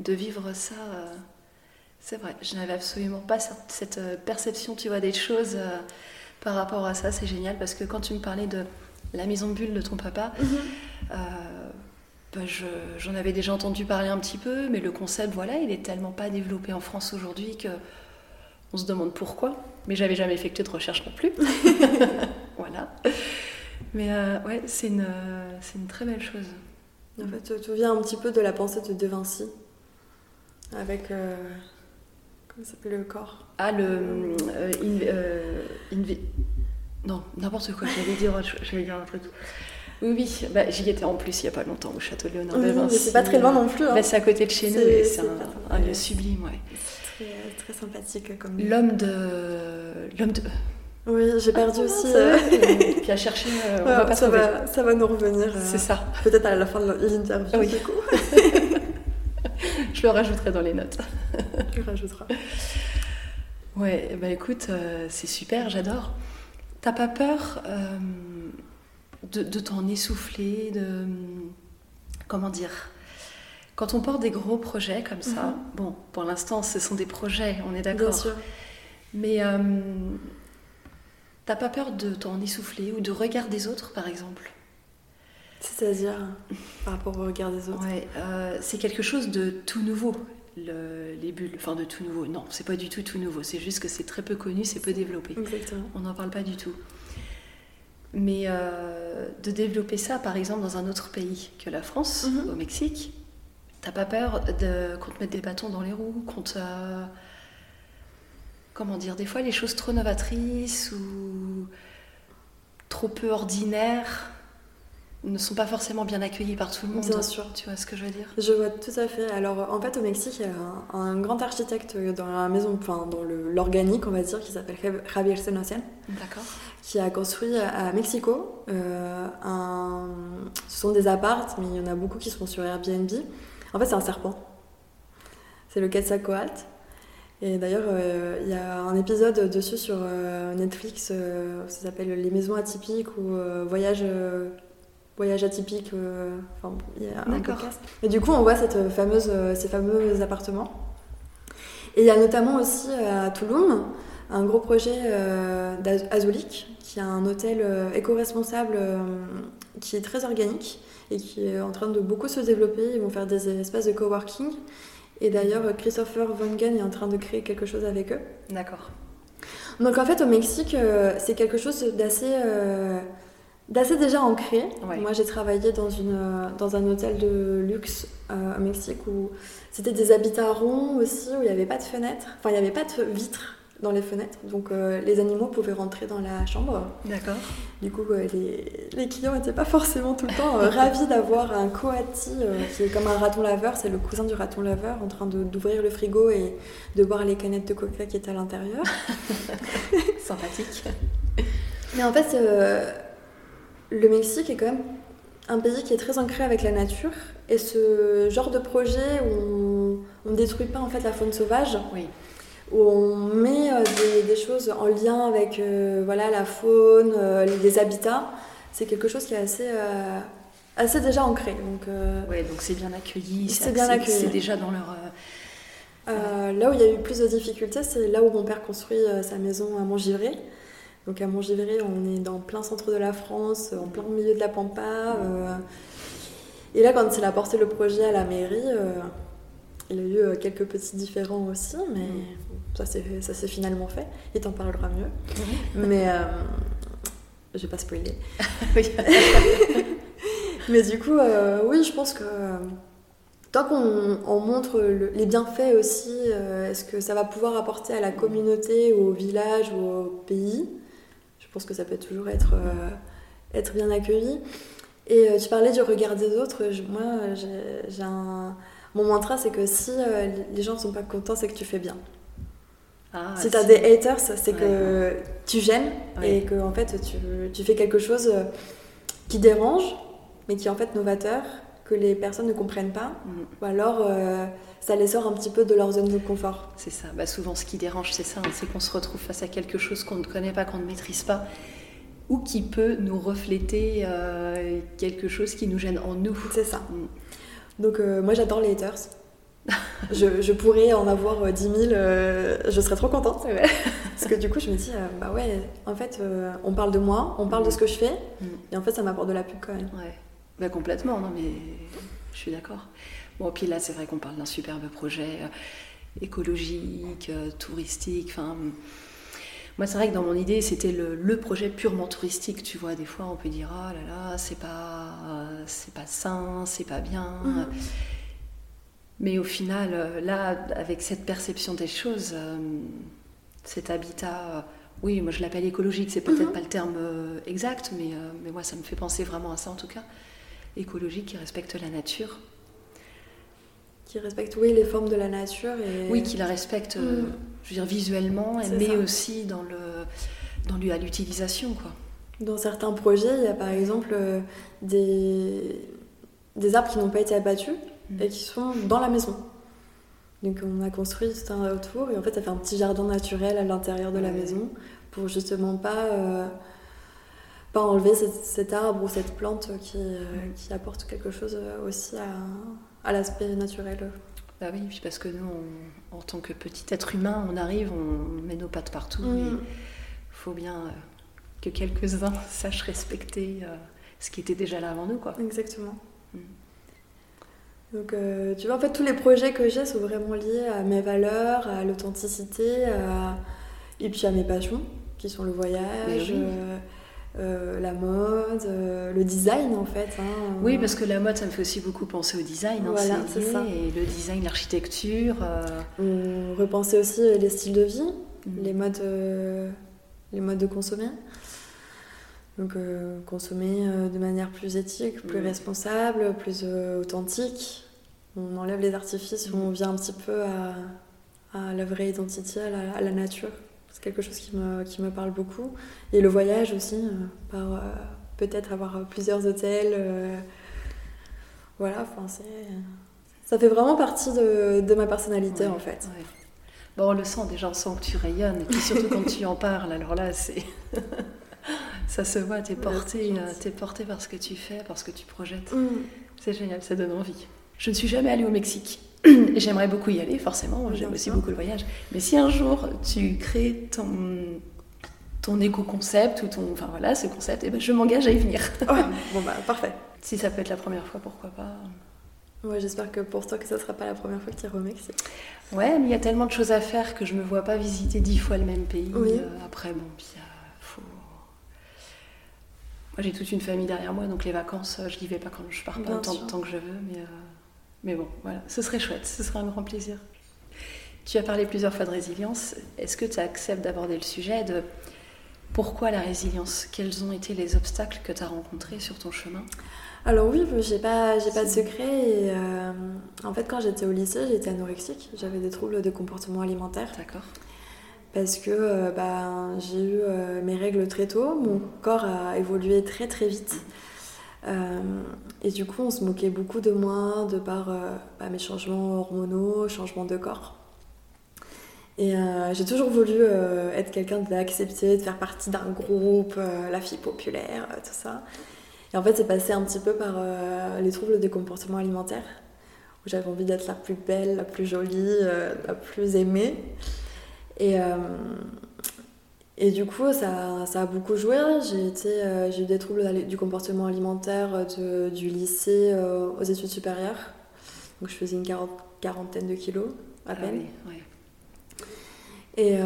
de vivre ça. Euh, c'est vrai, je n'avais absolument pas cette euh, perception, tu vois, des choses par rapport à ça. C'est génial parce que quand tu me parlais de la maison de bulle de ton papa, mhm. bah, j'en avais déjà entendu parler un petit peu, mais le concept, voilà, il est tellement pas développé en France aujourd'hui que on se demande pourquoi, mais j'avais jamais effectué de recherche non plus. voilà. Mais euh, ouais, c'est une, c'est une très belle chose. En fait, tout vient un petit peu de la pensée de De Vinci, avec. Euh, comment s'appelle le corps? Ah, le. Euh, non, n'importe quoi, j'allais dire, j'allais dire un truc. Oui, oui, bah, j'y étais en plus il n'y a pas longtemps au château de Léonard de Vinci. C'est pas très loin non plus. Hein. Bah, c'est à côté de chez nous et c'est un, lieu sublime, ouais très, sympathique comme. L'homme de. L'homme de. Oui, j'ai perdu ah, aussi. Euh... Puis à chercher, euh, on va pas ça Va, ça va nous revenir. Euh, c'est ça. Peut-être à la fin de l'interview. Oui. Du coup. Je le rajouterai dans les notes. tu le rajouteras. Ouais, bah écoute, euh, c'est super, j'adore. T'as pas peur de, de t'en essouffler, de. Comment dire quand on porte des gros projets comme ça, mhm. bon, pour l'instant, ce sont des projets, on est d'accord. Bien sûr. Mais euh, t'as pas peur de t'en essouffler ou de regard des autres, par exemple? C'est-à-dire? Par rapport au regard des autres Ouais, euh, c'est quelque chose de tout nouveau. les bulles, enfin de tout nouveau. Non, c'est pas du tout tout nouveau. C'est juste que c'est très peu connu, c'est peu développé. Exactement. On n'en parle pas du tout. Mais euh, de développer ça, par exemple, dans un autre pays que la France, mhm. au Mexique, T'as pas peur de, qu'on te mette des bâtons dans les roues, qu'on te. Comment dire Des fois, les choses trop novatrices ou trop peu ordinaires ne sont pas forcément bien accueillies par tout le monde. Bien sûr. Tu vois ce que je veux dire? Je vois tout à fait. Alors, en fait, au Mexique, il y a un, grand architecte dans la maison, enfin, dans l'organique, on va dire, qui s'appelle Javier Senocian. D'accord. Qui a construit à Mexico. Euh, un... Ce sont des appartes, mais il y en a beaucoup qui sont sur Airbnb. En fait, c'est un serpent. C'est le Quetzalcoatl. Et d'ailleurs, euh, il y a un épisode dessus sur euh, Netflix, ça s'appelle Les maisons atypiques ou Voyage, voyage atypique. Enfin, il y a un podcast. Et du coup, on voit cette fameuse, ces fameux appartements. Et il y a notamment aussi à Toulouse un gros projet d'Azulik, qui est un hôtel éco-responsable qui est très organique et qui est en train de beaucoup se développer. Ils vont faire des espaces de coworking. Et d'ailleurs, Christopher Wangen est en train de créer quelque chose avec eux. D'accord. Donc en fait, au Mexique, euh, c'est quelque chose d'assez euh, d'assez déjà ancré. Moi, j'ai travaillé dans, une, euh, dans un hôtel de luxe au Mexique où c'était des habitats ronds aussi, où il n'y avait pas de fenêtres, enfin, il n'y avait pas de vitres dans les fenêtres. Donc les animaux pouvaient rentrer dans la chambre. D'accord. Du coup, les, les, clients n'étaient pas forcément tout le temps ravis d'avoir un coati qui est comme un raton laveur, c'est le cousin du raton laveur, en train d'ouvrir le frigo et de boire les canettes de coca qui étaient à l'intérieur. Sympathique. Mais en fait, euh, le Mexique est quand même un pays qui est très ancré avec la nature. Et ce genre de projet où on ne détruit pas en fait la faune sauvage, oui. où on met euh, des, choses en lien avec euh, voilà, la faune, les habitats, c'est quelque chose qui est assez, assez déjà ancré. Donc, oui, donc c'est bien accueilli, c'est bien accueilli. C'est déjà dans leur... là où il y a eu plus de difficultés, c'est là où mon père construit sa maison à Montgivray. Donc à Montgivray, on est dans plein centre de la France, en plein milieu de la Pampa. Euh. et là, quand il a porté le projet à la mairie, euh, il y a eu euh, quelques petits différends aussi, mais ça s'est finalement fait. Il t'en parlera mieux. Mais je vais pas spoiler. mais du coup, oui, je pense que tant qu'on montre les bienfaits aussi, est-ce que ça va pouvoir apporter à la communauté, au village ou au pays je pense que ça peut toujours être, euh, être bien accueilli. Et euh, tu parlais du regard des autres. moi, j'ai un. Mon mantra, c'est que si euh, les gens ne sont pas contents, c'est que tu fais bien. Ah, si tu as des haters, c'est que tu gênes et que en fait, tu, tu, fais quelque chose qui dérange, mais qui est en fait novateur, que les personnes ne comprennent pas. Mm. Ou alors, ça les sort un petit peu de leur zone de confort. C'est ça. Bah, souvent, ce qui dérange, c'est ça. Hein. c'est qu'on se retrouve face à quelque chose qu'on ne connaît pas, qu'on ne maîtrise pas, ou qui peut nous refléter euh, quelque chose qui nous gêne en nous. C'est ça. Mm. Donc, euh, moi, j'adore les haters. je, pourrais en avoir 10 euh, 000, je serais trop contente. Parce que du coup, je me dis, bah ouais, en fait, on parle de moi, on parle de ce que je fais, mm. et en fait, ça m'apporte de la pub quand même. Ouais, bah, complètement, non, mais je suis d'accord. Bon, puis là, c'est vrai qu'on parle d'un superbe projet euh, écologique, euh, touristique. Enfin, moi, c'est vrai que dans mon idée, c'était le, projet purement touristique. Tu vois, des fois, on peut dire ah là là, c'est pas, c'est pas sain, c'est pas bien. Mhm. Mais au final, euh, là, avec cette perception des choses, cet habitat, oui, moi je l'appelle écologique, c'est peut-être mhm. pas le terme exact, mais, mais moi ça me fait penser vraiment à ça en tout cas. Écologique qui respecte la nature, qui respecte oui les formes de la nature et oui qui la respecte euh, mm. je veux dire visuellement mais aussi dans le dans à l'utilisation quoi. Dans certains projets il y a par exemple euh, des des arbres qui n'ont pas été abattus mm. et qui sont dans la maison. Donc on a construit tout un autour et en fait ça fait un petit jardin naturel à l'intérieur de la maison pour justement pas euh, pas enlever cet, arbre ou cette plante qui, qui apporte quelque chose aussi à, à l'aspect naturel. Bah oui, puis parce que nous, en tant que petit être humain, on arrive, on met nos pattes partout. Mm. il faut bien euh, que quelques-uns sachent respecter euh, ce qui était déjà là avant nous. Quoi. Exactement. Mm. Donc, euh, tu vois, en fait, tous les projets que j'ai sont vraiment liés à mes valeurs, à l'authenticité, et puis à mes passions, qui sont le voyage, euh, la mode, euh, le design en fait. Hein. Oui, parce que la mode, ça me fait aussi beaucoup penser au design. Hein, voilà, c'est ça. Et le design, l'architecture. Euh... On repensait aussi les styles de vie, mm. les, modes, les modes de consommer. Donc consommer de manière plus éthique, plus mm. responsable, plus authentique. On enlève les artifices, mm. on vient un petit peu à, à la vraie identité, à la nature c'est quelque chose qui me, qui me parle beaucoup. Et le voyage aussi, euh, par euh, peut-être avoir plusieurs hôtels. Euh, voilà, enfin, ça fait vraiment partie de, de ma personnalité en fait. Bon, on le sent déjà, on sent que tu rayonnes, et puis surtout quand tu en parles, alors là, c'est. ça se voit, t'es porté, es porté par ce que tu fais, par ce que tu projettes. Mm. C'est génial, ça donne envie. Je ne suis jamais allée au Mexique. J'aimerais beaucoup y aller, forcément. J'aime aussi beaucoup le voyage. Mais si un jour tu crées ton, ton éco-concept ou ton. Enfin voilà, ce concept, et ben je m'engage à y venir. bon bah parfait. Si ça peut être la première fois, pourquoi pas Ouais, j'espère que pour toi que ça sera pas la première fois que tu iras au Mexique. Ouais, mais il y a tellement de choses à faire que je me vois pas visiter dix fois le même pays. Oui. Euh, après, bon, puis euh, faut. Moi, j'ai toute une famille derrière moi, donc les vacances, euh, je n'y vais pas quand je pars pas Bien tant, sûr. tant que je veux, mais, euh, mais bon, voilà, ce serait chouette, ce serait un grand plaisir. Tu as parlé plusieurs fois de résilience. Est-ce que tu acceptes d'aborder le sujet de pourquoi la résilience? Quels ont été les obstacles que tu as rencontrés sur ton chemin? Alors oui, j'ai pas, j'ai pas de secret. Et, euh, en fait, quand j'étais au lycée, j'étais anorexique. J'avais des troubles de comportement alimentaire D'accord. parce que euh, bah, j'ai eu euh, mes règles très tôt. Mon corps a évolué très très vite. Euh, et du coup, on se moquait beaucoup de moi de par euh, bah, mes changements hormonaux, changements de corps. Et euh, j'ai toujours voulu être quelqu'un d'accepté, de faire partie d'un groupe, la fille populaire, tout ça. Et en fait, c'est passé un petit peu par les troubles des comportements alimentaires, où j'avais envie d'être la plus belle, la plus jolie, la plus aimée. Et du coup, ça, ça a beaucoup joué. J'ai été, euh, j'ai eu des troubles du comportement alimentaire euh, de- du lycée euh, aux études supérieures. Donc, je faisais une quaran- quarantaine de kilos à Ah peine. oui, ouais. Et euh,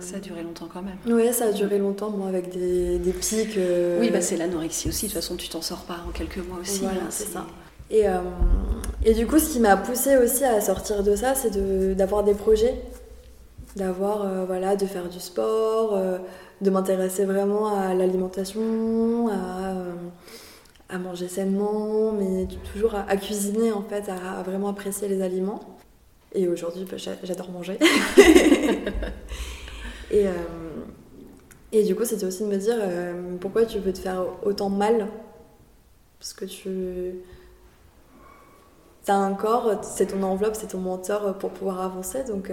Ça a duré longtemps quand même. ouais, ça a duré longtemps, moi, avec des, des pics. euh, Oui, bah c'est l'anorexie aussi. De toute façon, tu t'en sors pas en quelques mois aussi. Voilà, hein, c'est ça. Et, euh, et du coup, ce qui m'a poussé aussi à sortir de ça, c'est de- d'avoir des projets, d'avoir, euh, voilà, de faire du sport, euh, de m'intéresser vraiment à l'alimentation, à, euh, à manger sainement, mais toujours à, cuisiner en fait, à, vraiment apprécier les aliments. Et aujourd'hui, bah, j'a- j'adore manger. et, et du coup, c'était aussi de me dire pourquoi tu veux te faire autant mal? Parce que tu as un corps, c'est ton enveloppe, c'est ton mentor pour pouvoir avancer. Donc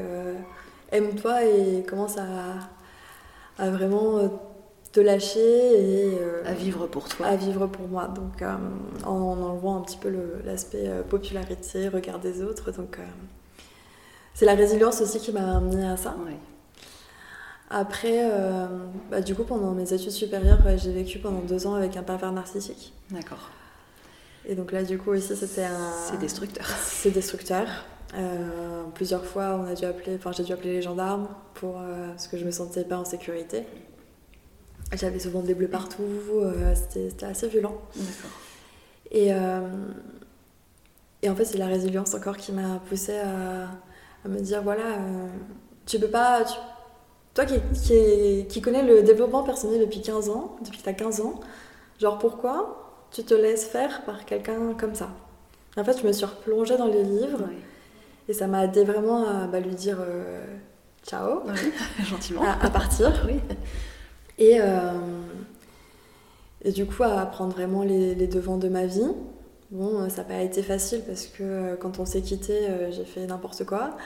aime-toi et commence à, à vraiment euh, te lâcher et euh, À vivre pour toi. à vivre pour moi. Donc euh, en enlevant un petit peu l'aspect euh, popularité, regard des autres. Donc c'est la résilience aussi qui m'a amené à ça. Après, bah, du coup, pendant mes études supérieures, j'ai vécu pendant deux ans avec un pervers narcissique. D'accord. Et donc là, du coup, aussi, c'était un. C'est destructeur. C'est destructeur. Euh, plusieurs fois, on a dû appeler, enfin, j'ai dû appeler les gendarmes pour euh, parce que je me sentais pas en sécurité. J'avais souvent des bleus partout. euh, c'était, assez violent. Et, euh, et en fait, c'est la résilience encore qui m'a poussée à, à me dire voilà, tu peux pas. tu- toi qui, qui, qui connais le développement personnel depuis 15 ans, depuis que tu as 15 ans, genre pourquoi tu te laisses faire par quelqu'un comme ça? En fait, je me suis replongée dans les livres Ouais. Et ça m'a aidé vraiment à bah, lui dire euh, ciao. Gentiment. à, à partir. Oui. Et, euh, et du coup, à prendre vraiment les, les devants de ma vie. Bon, euh, ça n'a pas été facile parce que quand on s'est quitté, j'ai fait n'importe quoi.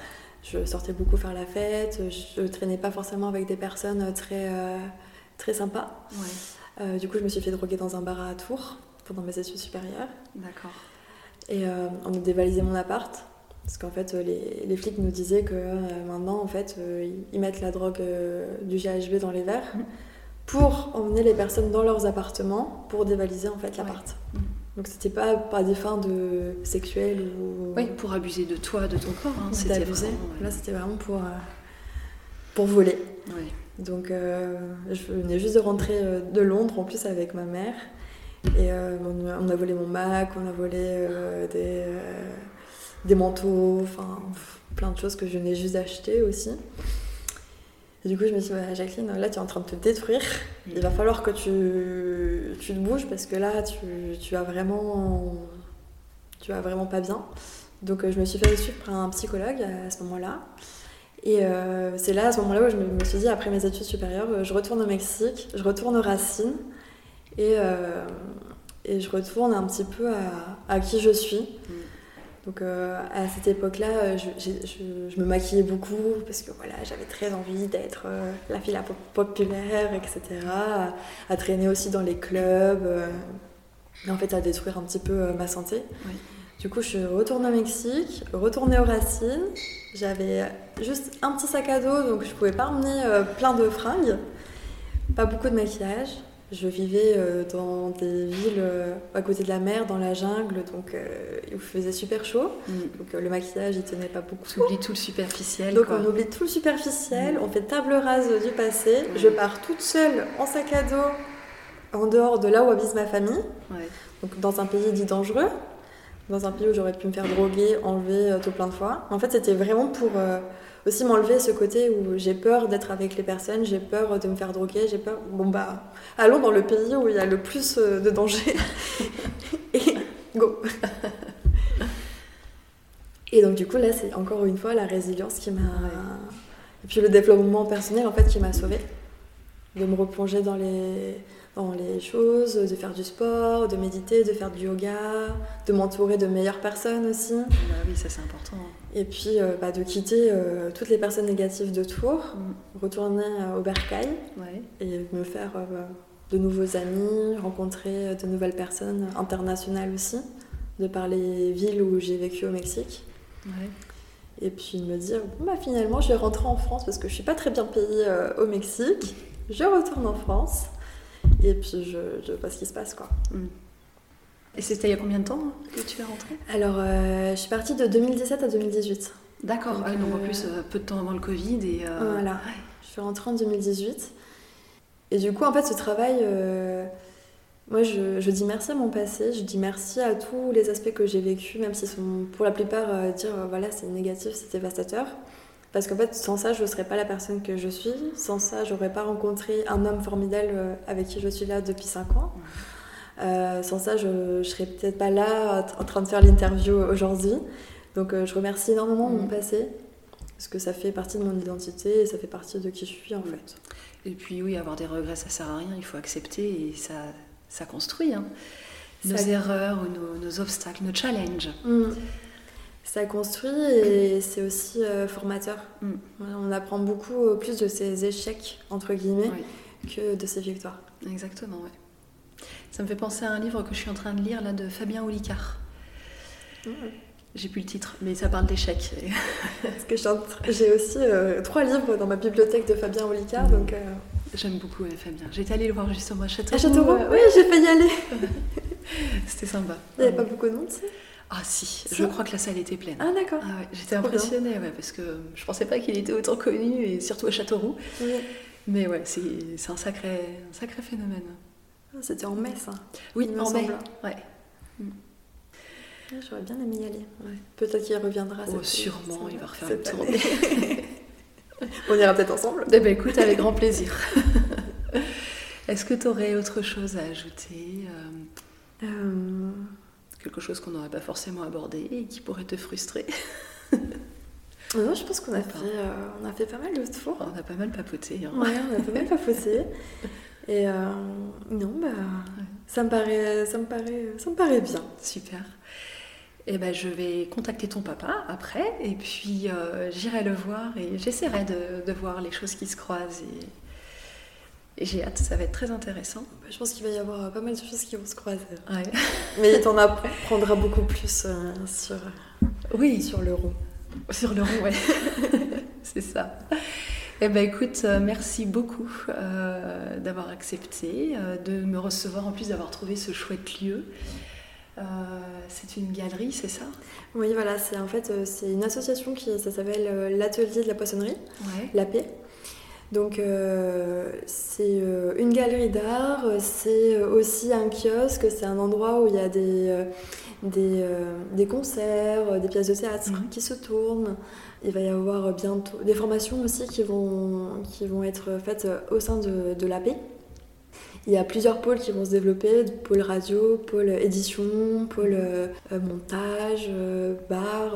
Je sortais beaucoup faire la fête, je traînais pas forcément avec des personnes très, très sympas. Ouais. Euh, du coup, je me suis fait droguer dans un bar à Tours pendant mes études supérieures. D'accord. Et euh, on a dévalisé mon appart. Parce qu'en fait, euh, les, les flics nous disaient que euh, maintenant, en fait, euh, ils- mettent la drogue euh, du GHB dans les verres Mhm. pour emmener les personnes dans leurs appartements pour dévaliser en fait l'appart. Mhm. Donc c'était pas par des fins de sexuelles ou Oui, pour abuser de toi, de ton corps. Hein. C'était ouais. Là, c'était vraiment pour euh, pour voler. Ouais. Donc euh, je venais juste de rentrer de Londres en plus avec ma mère. Et euh, on, a- on a volé mon Mac, on a volé euh, des, euh, des manteaux, enfin plein de choses que je venais juste d'acheter aussi. Du coup je me suis dit, Jacqueline, là tu es en train de te détruire. Il va falloir que tu, tu te bouges parce que là tu, tu vas vraiment tu vas vraiment pas bien. Donc euh, je me suis fait suivre par un psychologue à ce moment-là. Et euh, c'est là, à ce moment-là, où je me, suis dit, après mes études supérieures, euh, je retourne au Mexique, je retourne aux racines, et, et je retourne un petit peu à, à qui je suis. Donc euh, à cette époque-là, euh, je, j'ai- je- je me maquillais beaucoup, parce que voilà, j'avais très envie d'être euh, la fille la pop- populaire, etc. À, à traîner aussi dans les clubs, euh, et en fait à détruire un petit peu ma santé. Oui. Du coup, je suis retournée au Mexique, retournée aux racines. J'avais juste un petit sac à dos, donc je pouvais pas emmener plein de fringues. pas beaucoup de maquillage. Je vivais euh, dans des villes euh, à côté de la mer, dans la jungle, donc euh, il faisait super chaud. Mm. Donc le maquillage, il tenait pas beaucoup. Tu oublies tout le superficiel. Donc quoi. on oublie tout le superficiel, Mm. on fait table rase du passé. Mm. Je pars toute seule en sac à dos en dehors de là où habite ma famille, Ouais. donc dans un pays dit dangereux, dans un pays où j'aurais pu me faire droguer, enlever euh, tout plein de fois. En fait, c'était vraiment pour euh, aussi m'enlever ce côté où j'ai peur d'être avec les personnes, j'ai peur de me faire droguer, j'ai peur. Bon bah, allons dans le pays où il y a le plus euh, de danger. Et go Et donc du coup là c'est encore une fois la résilience qui m'a... Et puis le développement personnel en fait qui m'a sauvée. De me replonger dans les, dans les choses, de faire du sport, de méditer, de faire du yoga, de m'entourer de meilleures personnes aussi. Bah oui, ça c'est important. Et puis euh, bah, de quitter euh, toutes les personnes négatives de Tours, Mm. retourner euh, au Bercail Ouais. et me faire de nouveaux amis, rencontrer de nouvelles personnes internationales aussi, de par les villes où j'ai vécu au Mexique. Ouais. Et puis me dire, bon, bah, finalement, je vais rentrer en France parce que je suis pas très bien payée au Mexique. Je retourne en France. Et puis je, je vois ce qui se passe, quoi. Et c'était il y a combien de temps hein, que tu es rentrée? Alors, euh, je suis partie de 2017 à 2018. D'accord. Donc, Ah, donc en euh, plus, euh, peu de temps avant le Covid et. euh, Voilà. ouais. Je suis rentrée en 2018. Et du coup, en fait, ce travail, moi, je, je dis merci à mon passé, je dis merci à tous les aspects que j'ai vécus, même s'ils sont pour la plupart dire voilà, c'est négatif, c'est dévastateur. Parce qu'en fait, sans ça, je ne serais pas la personne que je suis. Sans ça, j'aurais pas rencontré un homme formidable euh, avec qui je suis là depuis 5 ans. Euh, sans ça, je ne serais peut-être pas là en train de faire l'interview aujourd'hui. Donc, euh, je remercie énormément mon Mhm. passé. Parce que ça fait partie de mon identité et ça fait partie de qui je suis en fait. Et puis oui, avoir des regrets, ça sert à rien. Il faut accepter et ça, ça construit. hein. Nos Ça- erreurs nos obstacles, nos challenges. Mm. Ça construit et c'est aussi euh, formateur. Mm. On apprend beaucoup euh, plus de ses échecs, entre guillemets, Oui. que de ses victoires. Exactement, ouais. Ça me fait penser à un livre que je suis en train de lire là de Fabien Olicard. J'ai plus le titre, mais ça parle d'échecs. Parce que j'ai aussi euh, trois livres dans ma bibliothèque de Fabien Olicard, Mm. donc... euh, J'aime beaucoup ouais, Fabien. J'étais allée le voir justement à Châteauroux. À Châteauroux? Oui, j'ai failli y aller. C'était sympa. Il n'y avait pas beaucoup de monde, sais. Ah si, je crois que la salle était pleine. Ah, d'accord. Ah ouais, j'étais impressionnée ouais, parce que je pensais pas qu'il était autant connu et surtout à Châteauroux. Oui. Mais ouais, c'est un sacré, un sacré phénomène. Ah, C'était en mai, ça. Oui, en mai. Ouais. Ouais, J'aurais bien aimé y aller. Peut-être qu'il reviendra. Oh, sûrement, il va refaire tournée. année. On ira peut-être ensemble. Eh ben écoute, avec grand plaisir. Est-ce que tu aurais autre chose à ajouter euh, Euh, Quelque chose qu'on n'aurait pas forcément abordé et qui pourrait te frustrer Non, je pense qu'on a, fait, euh, on a fait pas mal de tours. On a pas mal papoté. hein. Ouais, on a pas mal papoté. Et euh, non, bah, ça me paraît, ça me paraît, ça me paraît bien. Super. Eh ben, je vais contacter ton papa après et puis euh, j'irai le voir et j'essaierai de, de voir les choses qui se croisent et, et j'ai hâte, ça va être très intéressant. Je pense qu'il va y avoir euh, pas mal de choses qui vont se croiser. Ouais. Mais il t'en apprendra beaucoup plus euh, sur, Oui, sur le rond. sur le rond, ouais. C'est ça. Eh ben écoute, euh, merci beaucoup euh, d'avoir accepté, euh, de me recevoir, en plus d'avoir trouvé ce chouette lieu. Euh, c'est une galerie, c'est ça? Oui, voilà, c'est en fait euh, c'est une association qui ça s'appelle euh, l'atelier de la poissonnerie, Ouais. la paix. Donc euh, c'est euh, une galerie d'art, c'est aussi un kiosque, c'est un endroit où il y a des, euh, des, des concerts, des pièces de théâtre Mhm. qui se tournent. Il va y avoir bientôt des formations aussi qui vont, qui vont être faites au sein de, de la paix. Il y a plusieurs pôles qui vont se développer, pôle radio, pôle édition, pôle montage, bar.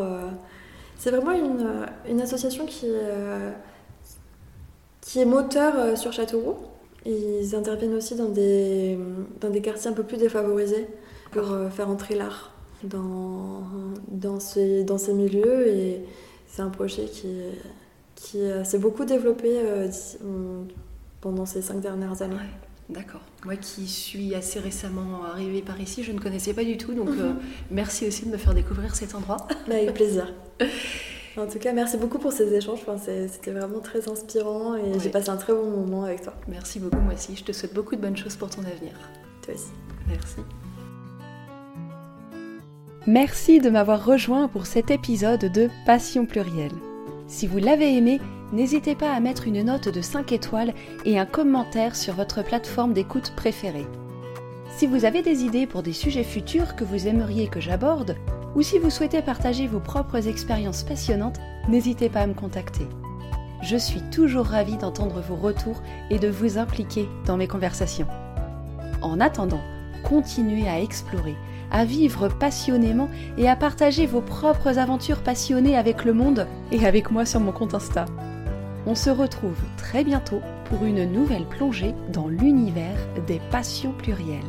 C'est vraiment une, une association qui, qui est moteur euh, sur Châteauroux. Ils interviennent aussi dans des, dans des quartiers un peu plus défavorisés pour euh, faire entrer l'art dans, dans, ces, dans ces milieux. Et c'est un projet qui, qui euh, s'est beaucoup développé pendant ces cinq dernières années. Ouais, D'accord. Moi qui suis assez récemment arrivée par ici, je ne connaissais pas du tout, donc euh, merci aussi de me faire découvrir cet endroit. Avec plaisir. En tout cas, merci beaucoup pour ces échanges. C'était vraiment très inspirant et j'ai passé un très bon moment avec toi. Merci beaucoup, moi aussi. Je te souhaite beaucoup de bonnes choses pour ton avenir. Toi aussi. Merci. Merci de m'avoir rejoint pour cet épisode de Passion plurielle. Si vous l'avez aimé, n'hésitez pas à mettre une note de 5 étoiles et un commentaire sur votre plateforme d'écoute préférée. Si vous avez des idées pour des sujets futurs que vous aimeriez que j'aborde, ou si vous souhaitez partager vos propres expériences passionnantes, n'hésitez pas à me contacter. Je suis toujours ravie d'entendre vos retours et de vous impliquer dans mes conversations. En attendant, continuez à explorer, à vivre passionnément et à partager vos propres aventures passionnées avec le monde et avec moi sur mon compte Insta. On se retrouve très bientôt pour une nouvelle plongée dans l'univers des passions plurielles.